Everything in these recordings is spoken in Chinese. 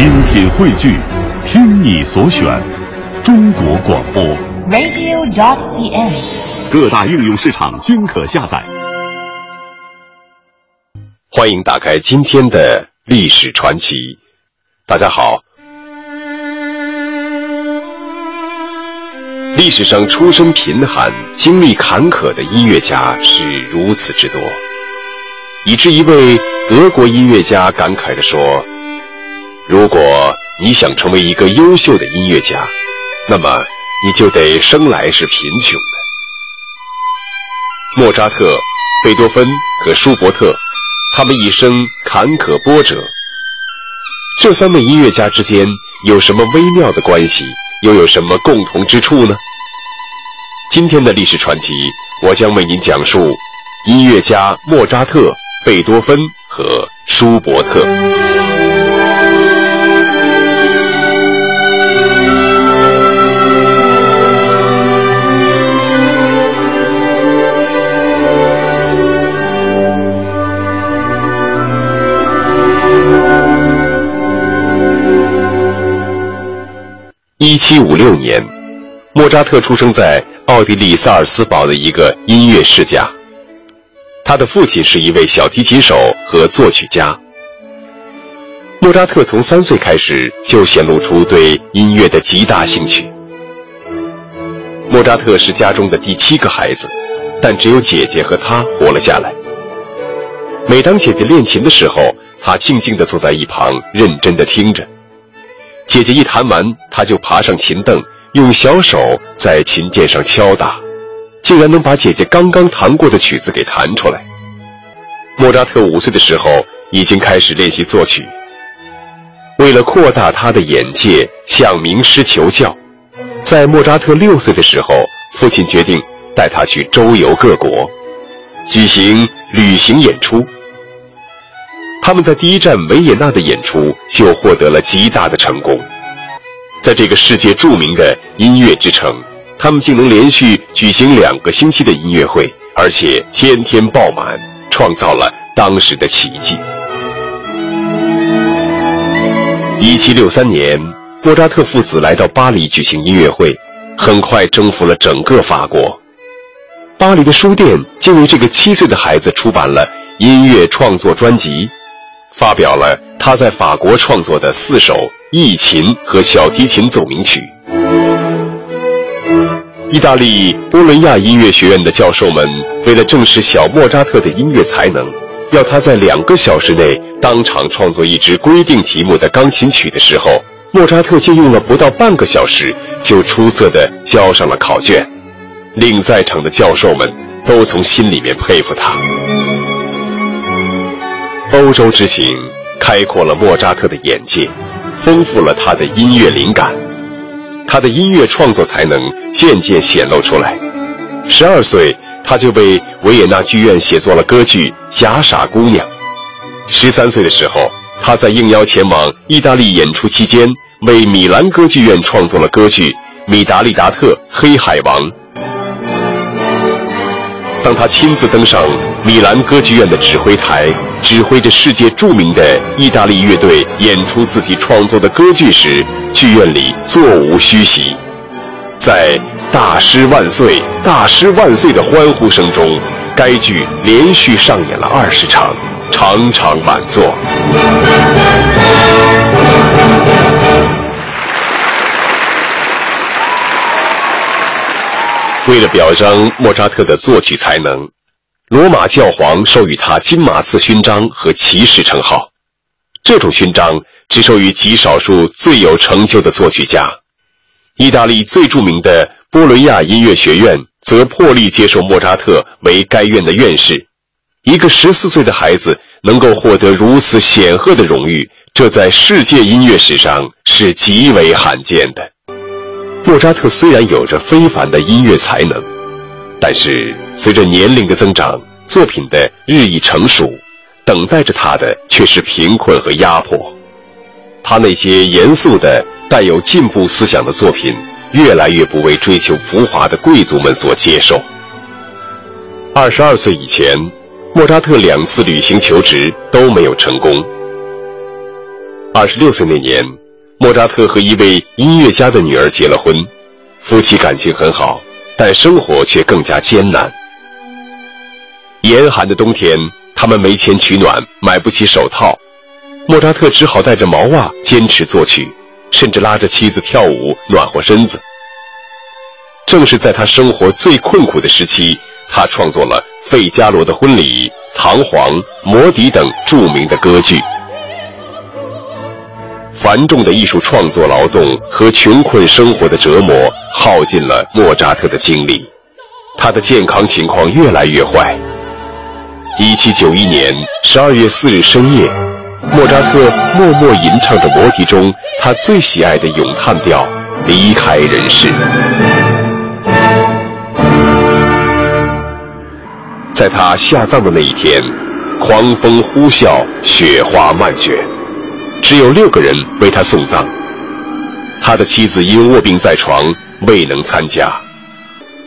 精品汇聚，听你所选，中国广播。radio.cn。各大应用市场均可下载。欢迎打开今天的历史传奇。大家好，历史上出身贫寒、经历坎坷的音乐家是如此之多，以致一位德国音乐家感慨地说：“如果你想成为一个优秀的音乐家，那么你就得生来是贫穷的。”莫扎特、贝多芬和舒伯特。他们一生坎坷波折，这三位音乐家之间有什么微妙的关系，又有什么共同之处呢？今天的历史传奇，我将为您讲述音乐家莫扎特、贝多芬和舒伯特。一七五六年，莫扎特出生在奥地利萨尔斯堡的一个音乐世家。他的父亲是一位小提琴手和作曲家。莫扎特从三岁开始就显露出对音乐的极大兴趣。莫扎特是家中的第七个孩子，但只有姐姐和他活了下来。每当姐姐练琴的时候，他静静地坐在一旁，认真地听着。姐姐一弹完，他就爬上琴凳，用小手在琴键上敲打，竟然能把姐姐刚刚弹过的曲子给弹出来。莫扎特五岁的时候已经开始练习作曲。为了扩大他的眼界，向名师求教，在莫扎特六岁的时候，父亲决定带他去周游各国，举行旅行演出。他们在第一站维也纳的演出就获得了极大的成功，在这个世界著名的音乐之城，他们竟能连续举行两个星期的音乐会，而且天天爆满，创造了当时的奇迹。一七六三年，莫扎特父子来到巴黎举行音乐会，很快征服了整个法国。巴黎的书店竟为这个七岁的孩子出版了音乐创作专辑。发表了他在法国创作的四首艺琴和小提琴奏鸣曲。意大利波伦亚音乐学院的教授们为了证实小莫扎特的音乐才能，要他在两个小时内当场创作一支规定题目的钢琴曲的时候，莫扎特竟用了不到半个小时就出色地交上了考卷，令在场的教授们都从心里面佩服他。欧洲之行开阔了莫扎特的眼界，丰富了他的音乐灵感，他的音乐创作才能渐渐显露出来。十二岁，他就为维也纳剧院写作了歌剧《假傻姑娘》。十三岁的时候，他在应邀前往意大利演出期间，为米兰歌剧院创作了歌剧《米达利达特黑海王》。当他亲自登上米兰歌剧院的指挥台，指挥着世界著名的意大利乐队演出自己创作的歌剧时，剧院里座无虚席。在“大师万岁，大师万岁”的欢呼声中，该剧连续上演了二十场，场场满座。为了表彰莫扎特的作曲才能，罗马教皇授予他金马刺勋章和骑士称号。这种勋章只授予极少数最有成就的作曲家。意大利最著名的波伦亚音乐学院则破例接受莫扎特为该院的院士。一个十四岁的孩子能够获得如此显赫的荣誉，这在世界音乐史上是极为罕见的。莫扎特虽然有着非凡的音乐才能，但是随着年龄的增长，作品的日益成熟，等待着他的却是贫困和压迫。他那些严肃的、带有进步思想的作品，越来越不为追求浮华的贵族们所接受。二十二岁以前，莫扎特两次旅行求职都没有成功。二十六岁那年，莫扎特和一位音乐家的女儿结了婚，夫妻感情很好，但生活却更加艰难。严寒的冬天，他们没钱取暖，买不起手套，莫扎特只好带着毛袜坚持作曲，甚至拉着妻子跳舞暖和身子。正是在他生活最困苦的时期，他创作了《费加罗的婚礼》《唐璜》《魔笛》等著名的歌剧。繁重的艺术创作劳动和穷困生活的折磨耗尽了莫扎特的精力，他的健康情况越来越坏。一七九一年十二月四日深夜，莫扎特默默吟唱着《魔笛》中他最喜爱的咏叹调，离开人世。在他下葬的那一天，狂风呼啸，雪花漫卷。只有六个人为他送葬，他的妻子因卧病在床未能参加。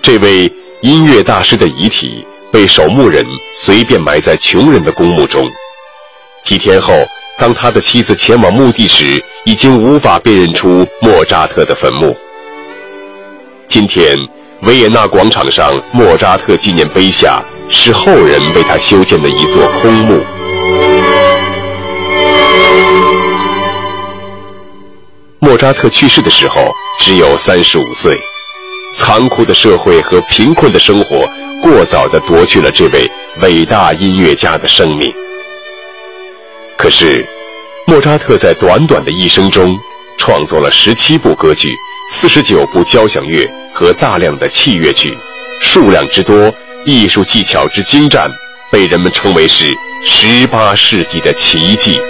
这位音乐大师的遗体被守墓人随便埋在穷人的公墓中。几天后，当他的妻子前往墓地时，已经无法辨认出莫扎特的坟墓。今天，维也纳广场上莫扎特纪念碑下是后人为他修建的一座空墓。莫扎特去世的时候只有三十五岁，残酷的社会和贫困的生活过早地夺去了这位伟大音乐家的生命。可是，莫扎特在短短的一生中，创作了十七部歌剧、四十九部交响乐和大量的器乐剧，数量之多，艺术技巧之精湛，被人们称为是十八世纪的奇迹。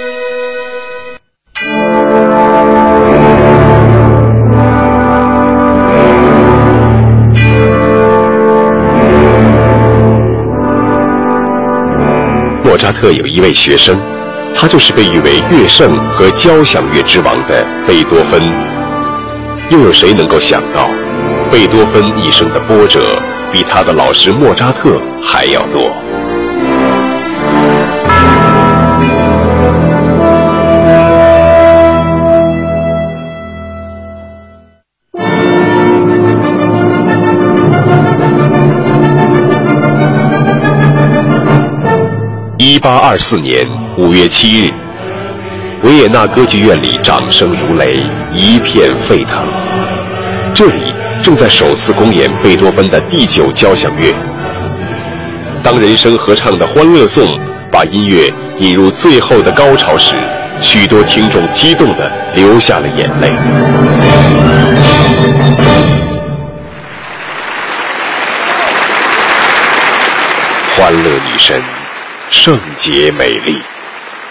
扎特有一位学生，他就是被誉为乐圣和交响乐之王的贝多芬。又有谁能够想到，贝多芬一生的波折比他的老师莫扎特还要多？一八二四年五月七日，维也纳歌剧院里掌声如雷，一片沸腾。这里正在首次公演贝多芬的第九交响乐。当人声合唱的《欢乐颂》把音乐引入最后的高潮时，许多听众激动地流下了眼泪。欢乐女神。圣洁美丽，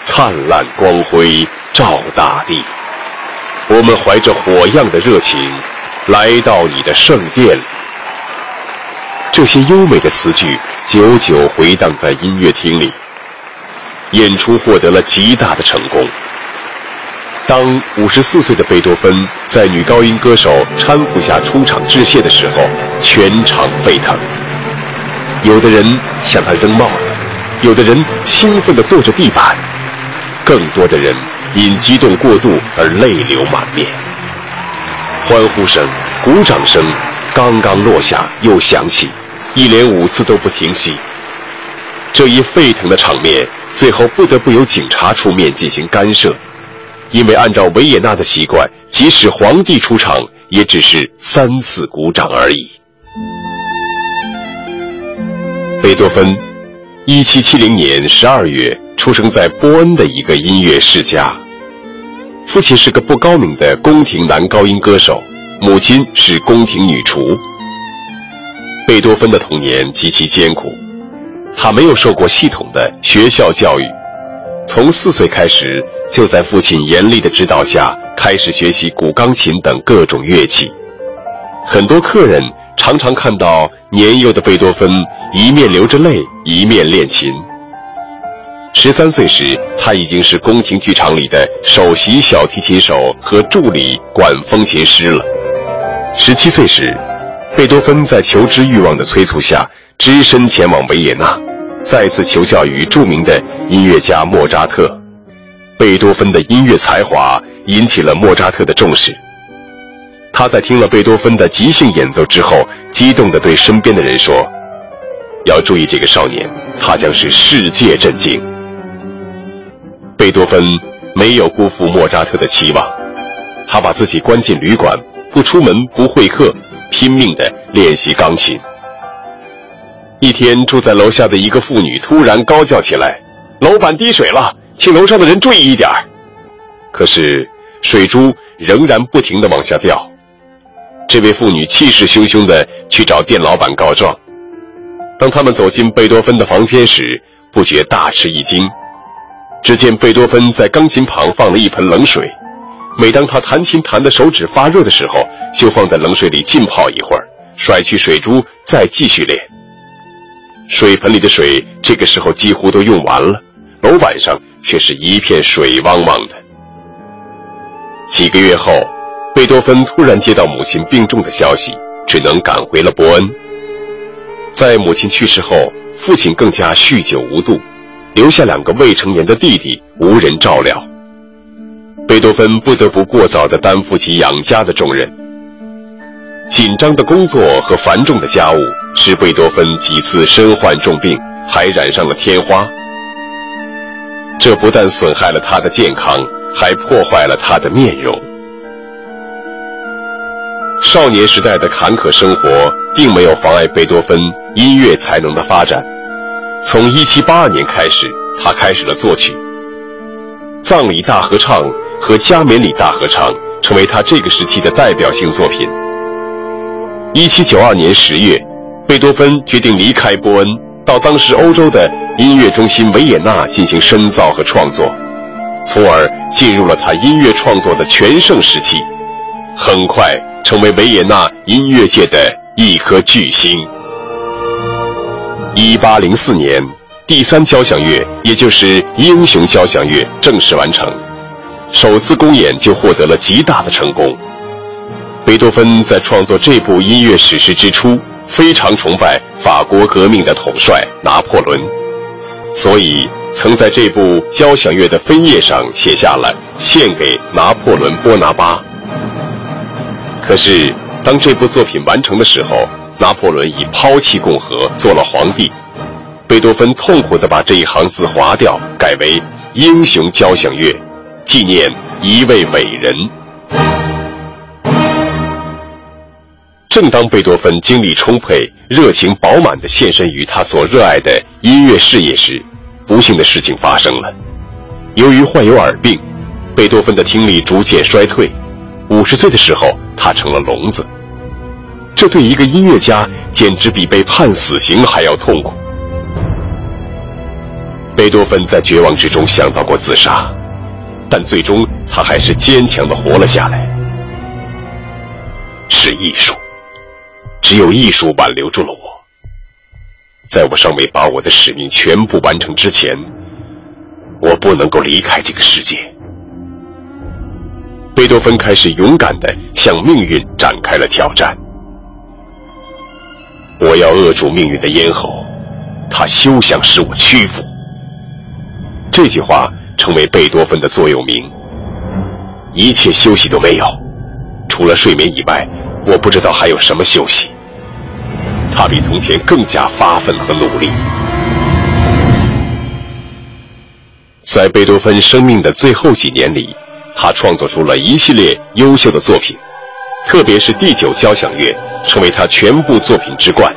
灿烂光辉照大地。我们怀着火样的热情，来到你的圣殿。这些优美的词句久久回荡在音乐厅里。演出获得了极大的成功。当五十四岁的贝多芬在女高音歌手搀扶下出场致谢的时候，全场沸腾。有的人向他扔帽子。有的人兴奋地跺着地板，更多的人因激动过度而泪流满面。欢呼声、鼓掌声刚刚落下又响起，一连五次都不停息。这一沸腾的场面，最后不得不由警察出面进行干涉，因为按照维也纳的习惯，即使皇帝出场，也只是三次鼓掌而已。贝多芬。一七七零年十二月，出生在波恩的一个音乐世家。父亲是个不高明的宫廷男高音歌手，母亲是宫廷女厨。贝多芬的童年极其艰苦，他没有受过系统的学校教育，从四岁开始就在父亲严厉的指导下开始学习古钢琴等各种乐器。很多客人。常常看到年幼的贝多芬一面流着泪，一面练琴。十三岁时，他已经是宫廷剧场里的首席小提琴手和助理管风琴师了。十七岁时，贝多芬在求知欲望的催促下，只身前往维也纳，再次求教于著名的音乐家莫扎特。贝多芬的音乐才华引起了莫扎特的重视。他在听了贝多芬的即兴演奏之后，激动地对身边的人说：“要注意这个少年，他将是世界震惊。”贝多芬没有辜负莫扎特的期望，他把自己关进旅馆，不出门，不会客，拼命地练习钢琴。一天，住在楼下的一个妇女突然高叫起来：“楼板滴水了，请楼上的人注意一点。”可是水珠仍然不停地往下掉。这位妇女气势汹汹地去找店老板告状。当他们走进贝多芬的房间时，不觉大吃一惊。只见贝多芬在钢琴旁放了一盆冷水，每当他弹琴弹的手指发热的时候，就放在冷水里浸泡一会儿，甩去水珠，再继续练。水盆里的水这个时候几乎都用完了，楼板上却是一片水汪汪的。几个月后。贝多芬突然接到母亲病重的消息，只能赶回了伯恩。在母亲去世后，父亲更加酗酒无度，留下两个未成年的弟弟无人照料。贝多芬不得不过早地担负起养家的重任。紧张的工作和繁重的家务使贝多芬几次身患重病，还染上了天花。这不但损害了他的健康，还破坏了他的面容。少年时代的坎坷生活并没有妨碍贝多芬音乐才能的发展。从1782年开始，他开始了作曲。葬礼大合唱和加冕礼大合唱成为他这个时期的代表性作品。1792年10月，贝多芬决定离开波恩，到当时欧洲的音乐中心维也纳进行深造和创作，从而进入了他音乐创作的全盛时期。很快。成为维也纳音乐界的一颗巨星。一八零四年，第三交响乐，也就是《英雄交响乐》正式完成，首次公演就获得了极大的成功。贝多芬在创作这部音乐史诗之初，非常崇拜法国革命的统帅拿破仑，所以曾在这部交响乐的扉页上写下了“献给拿破仑·波拿巴”。可是，当这部作品完成的时候，拿破仑已抛弃共和，做了皇帝。贝多芬痛苦地把这一行字划掉，改为《英雄交响乐》，纪念一位伟人。正当贝多芬精力充沛、热情饱满地献身于他所热爱的音乐事业时，不幸的事情发生了。由于患有耳病，贝多芬的听力逐渐衰退。五十岁的时候，他成了聋子。这对一个音乐家简直比被判死刑还要痛苦。贝多芬在绝望之中想到过自杀，但最终他还是坚强的活了下来。是艺术，只有艺术挽留住了我。在我尚未把我的使命全部完成之前，我不能够离开这个世界。贝多芬开始勇敢地向命运展开了挑战。我要扼住命运的咽喉，他休想使我屈服。这句话成为贝多芬的座右铭。一切休息都没有，除了睡眠以外，我不知道还有什么休息。他比从前更加发奋和努力。在贝多芬生命的最后几年里。他创作出了一系列优秀的作品，特别是第九交响乐成为他全部作品之冠。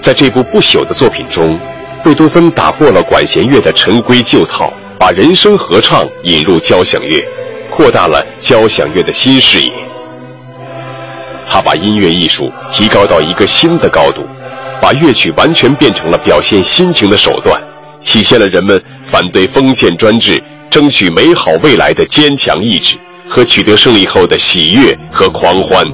在这部不朽的作品中，贝多芬打破了管弦乐的陈规旧套，把人声合唱引入交响乐，扩大了交响乐的新视野。他把音乐艺术提高到一个新的高度，把乐曲完全变成了表现心情的手段，体现了人们反对封建专制。争取美好未来的坚强意志和取得胜利后的喜悦和狂欢，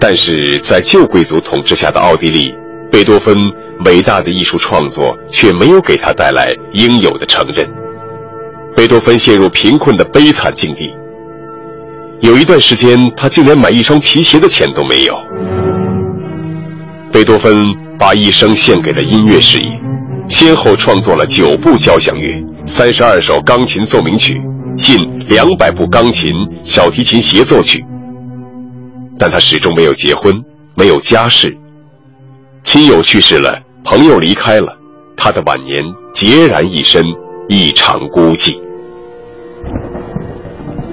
但是在旧贵族统治下的奥地利，贝多芬伟大的艺术创作却没有给他带来应有的承认。贝多芬陷入贫困的悲惨境地，有一段时间他竟连买一双皮鞋的钱都没有。贝多芬把一生献给了音乐事业。先后创作了九部交响乐、三十二首钢琴奏鸣曲、近两百部钢琴、小提琴协奏曲。但他始终没有结婚，没有家室，亲友去世了，朋友离开了，他的晚年孑然一身，一场孤寂。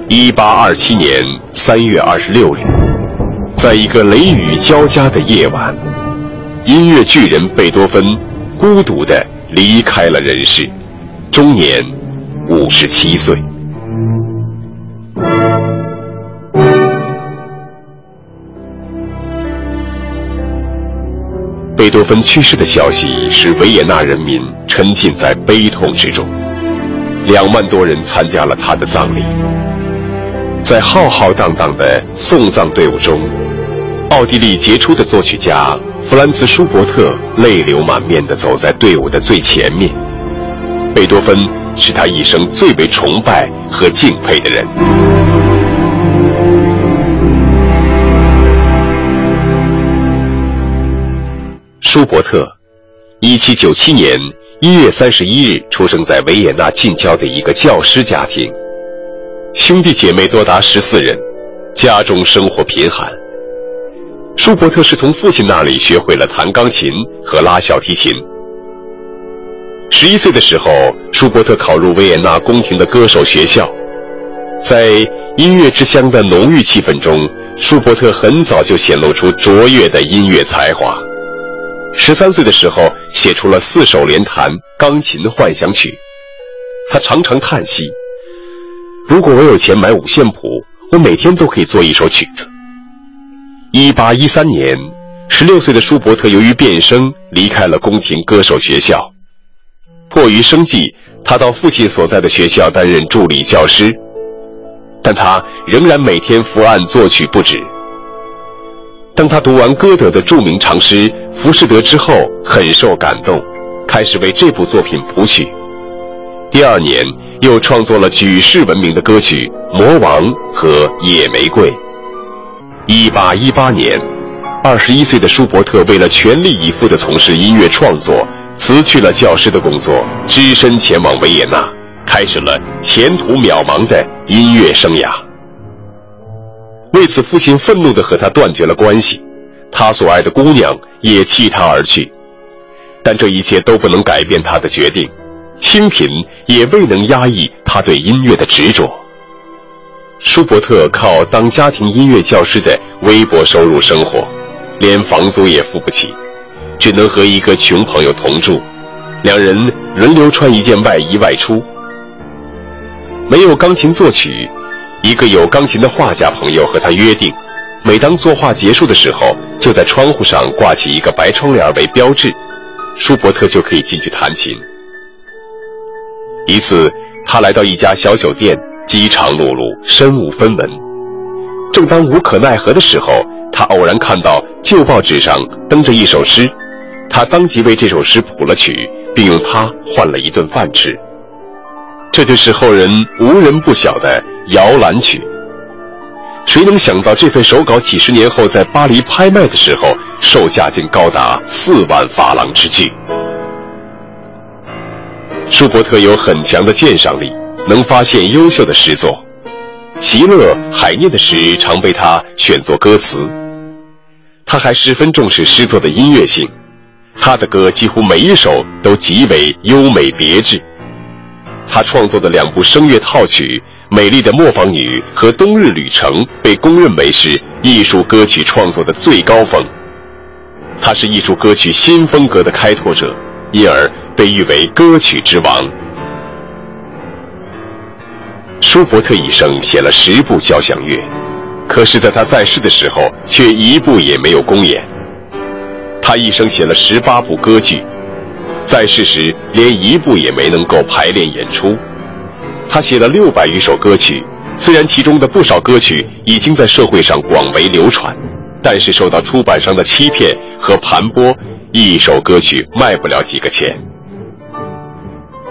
一八二七年三月二十六日，在一个雷雨交加的夜晚，音乐巨人贝多芬孤独地离开了人世，终年五十七岁。贝多芬去世的消息使维也纳人民沉浸在悲痛之中，两万多人参加了他的葬礼。在浩浩荡荡的送葬队伍中，奥地利杰出的作曲家弗兰茨·舒伯特泪流满面地走在队伍的最前面。贝多芬是他一生最为崇拜和敬佩的人。舒伯特，一七九七年一月三十一日出生在维也纳近郊的一个教师家庭，兄弟姐妹多达十四人，家中生活贫寒。舒伯特是从父亲那里学会了弹钢琴和拉小提琴。十一岁的时候，舒伯特考入维也纳宫廷的歌手学校，在音乐之乡的浓郁气氛中，舒伯特很早就显露出卓越的音乐才华。十三岁的时候，写出了四首连弹钢琴幻想曲。他常常叹息：“如果我有钱买五线谱，我每天都可以做一首曲子。”一八一三年，十六岁的舒伯特由于变声离开了宫廷歌手学校，迫于生计，他到父亲所在的学校担任助理教师，但他仍然每天伏案作曲不止。当他读完歌德的著名长诗。浮士德之后很受感动，开始为这部作品谱曲。第二年又创作了举世闻名的歌曲《魔王》和《野玫瑰》。一八一八年，二十一岁的舒伯特为了全力以赴地从事音乐创作，辞去了教师的工作，只身前往维也纳，开始了前途渺茫的音乐生涯。为此，父亲愤怒地和他断绝了关系。他所爱的姑娘也弃他而去，但这一切都不能改变他的决定，清贫也未能压抑他对音乐的执着。舒伯特靠当家庭音乐教师的微薄收入生活，连房租也付不起，只能和一个穷朋友同住，两人轮流穿一件外衣外出。没有钢琴作曲，一个有钢琴的画家朋友和他约定。每当作画结束的时候，就在窗户上挂起一个白窗帘为标志，舒伯特就可以进去弹琴。一次，他来到一家小酒店，饥肠辘辘，身无分文。正当无可奈何的时候，他偶然看到旧报纸上登着一首诗，他当即为这首诗谱了曲，并用它换了一顿饭吃。这就是后人无人不晓的《摇篮曲》。谁能想到这份手稿几十年后在巴黎拍卖的时候，售价竟高达四万法郎之巨？舒伯特有很强的鉴赏力，能发现优秀的诗作。席勒、海涅的诗常被他选作歌词。他还十分重视诗作的音乐性，他的歌几乎每一首都极为优美别致。他创作的两部声乐套曲。《美丽的磨坊女》和《冬日旅程》被公认为是艺术歌曲创作的最高峰。他是艺术歌曲新风格的开拓者，因而被誉为歌曲之王。舒伯特一生写了十部交响乐，可是，在他在世的时候，却一部也没有公演。他一生写了十八部歌剧，在世时连一部也没能够排练演出。他写了六百余首歌曲，虽然其中的不少歌曲已经在社会上广为流传，但是受到出版商的欺骗和盘剥，一首歌曲卖不了几个钱。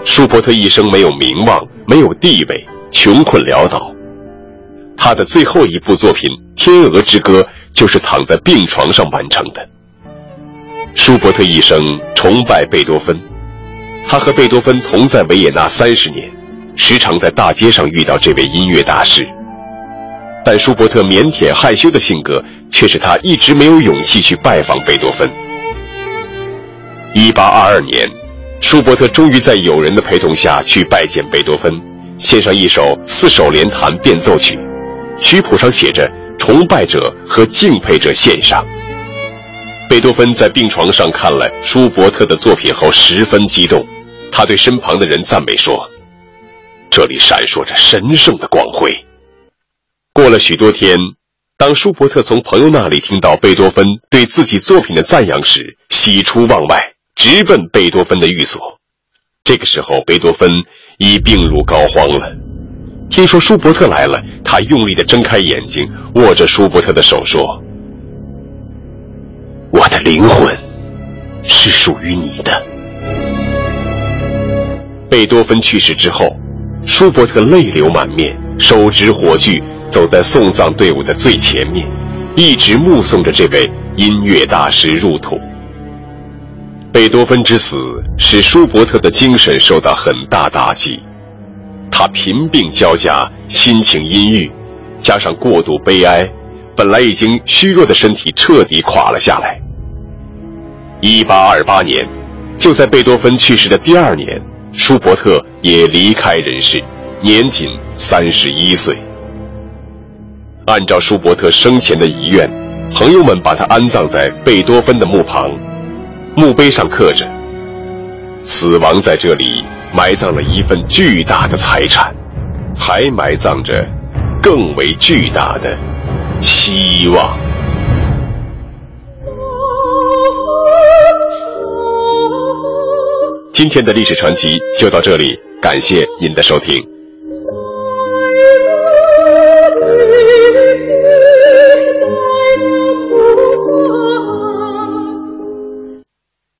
舒伯特一生没有名望，没有地位，穷困潦倒。他的最后一部作品《天鹅之歌》就是躺在病床上完成的。舒伯特一生崇拜贝多芬，他和贝多芬同在维也纳三十年，时常在大街上遇到这位音乐大师。但舒伯特腼腆害羞的性格，却使他一直没有勇气去拜访贝多芬。一八二二年，舒伯特终于在友人的陪同下去拜见贝多芬，献上一首四手联弹变奏曲，曲谱上写着“崇拜者和敬佩者献上”。贝多芬在病床上看了舒伯特的作品后，十分激动，他对身旁的人赞美说：“这里闪烁着神圣的光辉。”过了许多天，当舒伯特从朋友那里听到贝多芬对自己作品的赞扬时，喜出望外，直奔贝多芬的寓所。这个时候，贝多芬已病入膏肓了。听说舒伯特来了，他用力地睁开眼睛，握着舒伯特的手说：“我的灵魂是属于你的。”贝多芬去世之后，舒伯特泪流满面，手执火炬。走在送葬队伍的最前面，一直目送着这位音乐大师入土。贝多芬之死使舒伯特的精神受到很大打击，他贫病交加，心情阴郁，加上过度悲哀，本来已经虚弱的身体彻底垮了下来。一八二八年，就在贝多芬去世的第二年，舒伯特也离开人世，年仅三十一岁。按照舒伯特生前的遗愿，朋友们把他安葬在贝多芬的墓旁，墓碑上刻着死亡在这里埋葬了一份巨大的财产还埋葬着更为巨大的希望。今天的历史传奇就到这里感谢您的收听。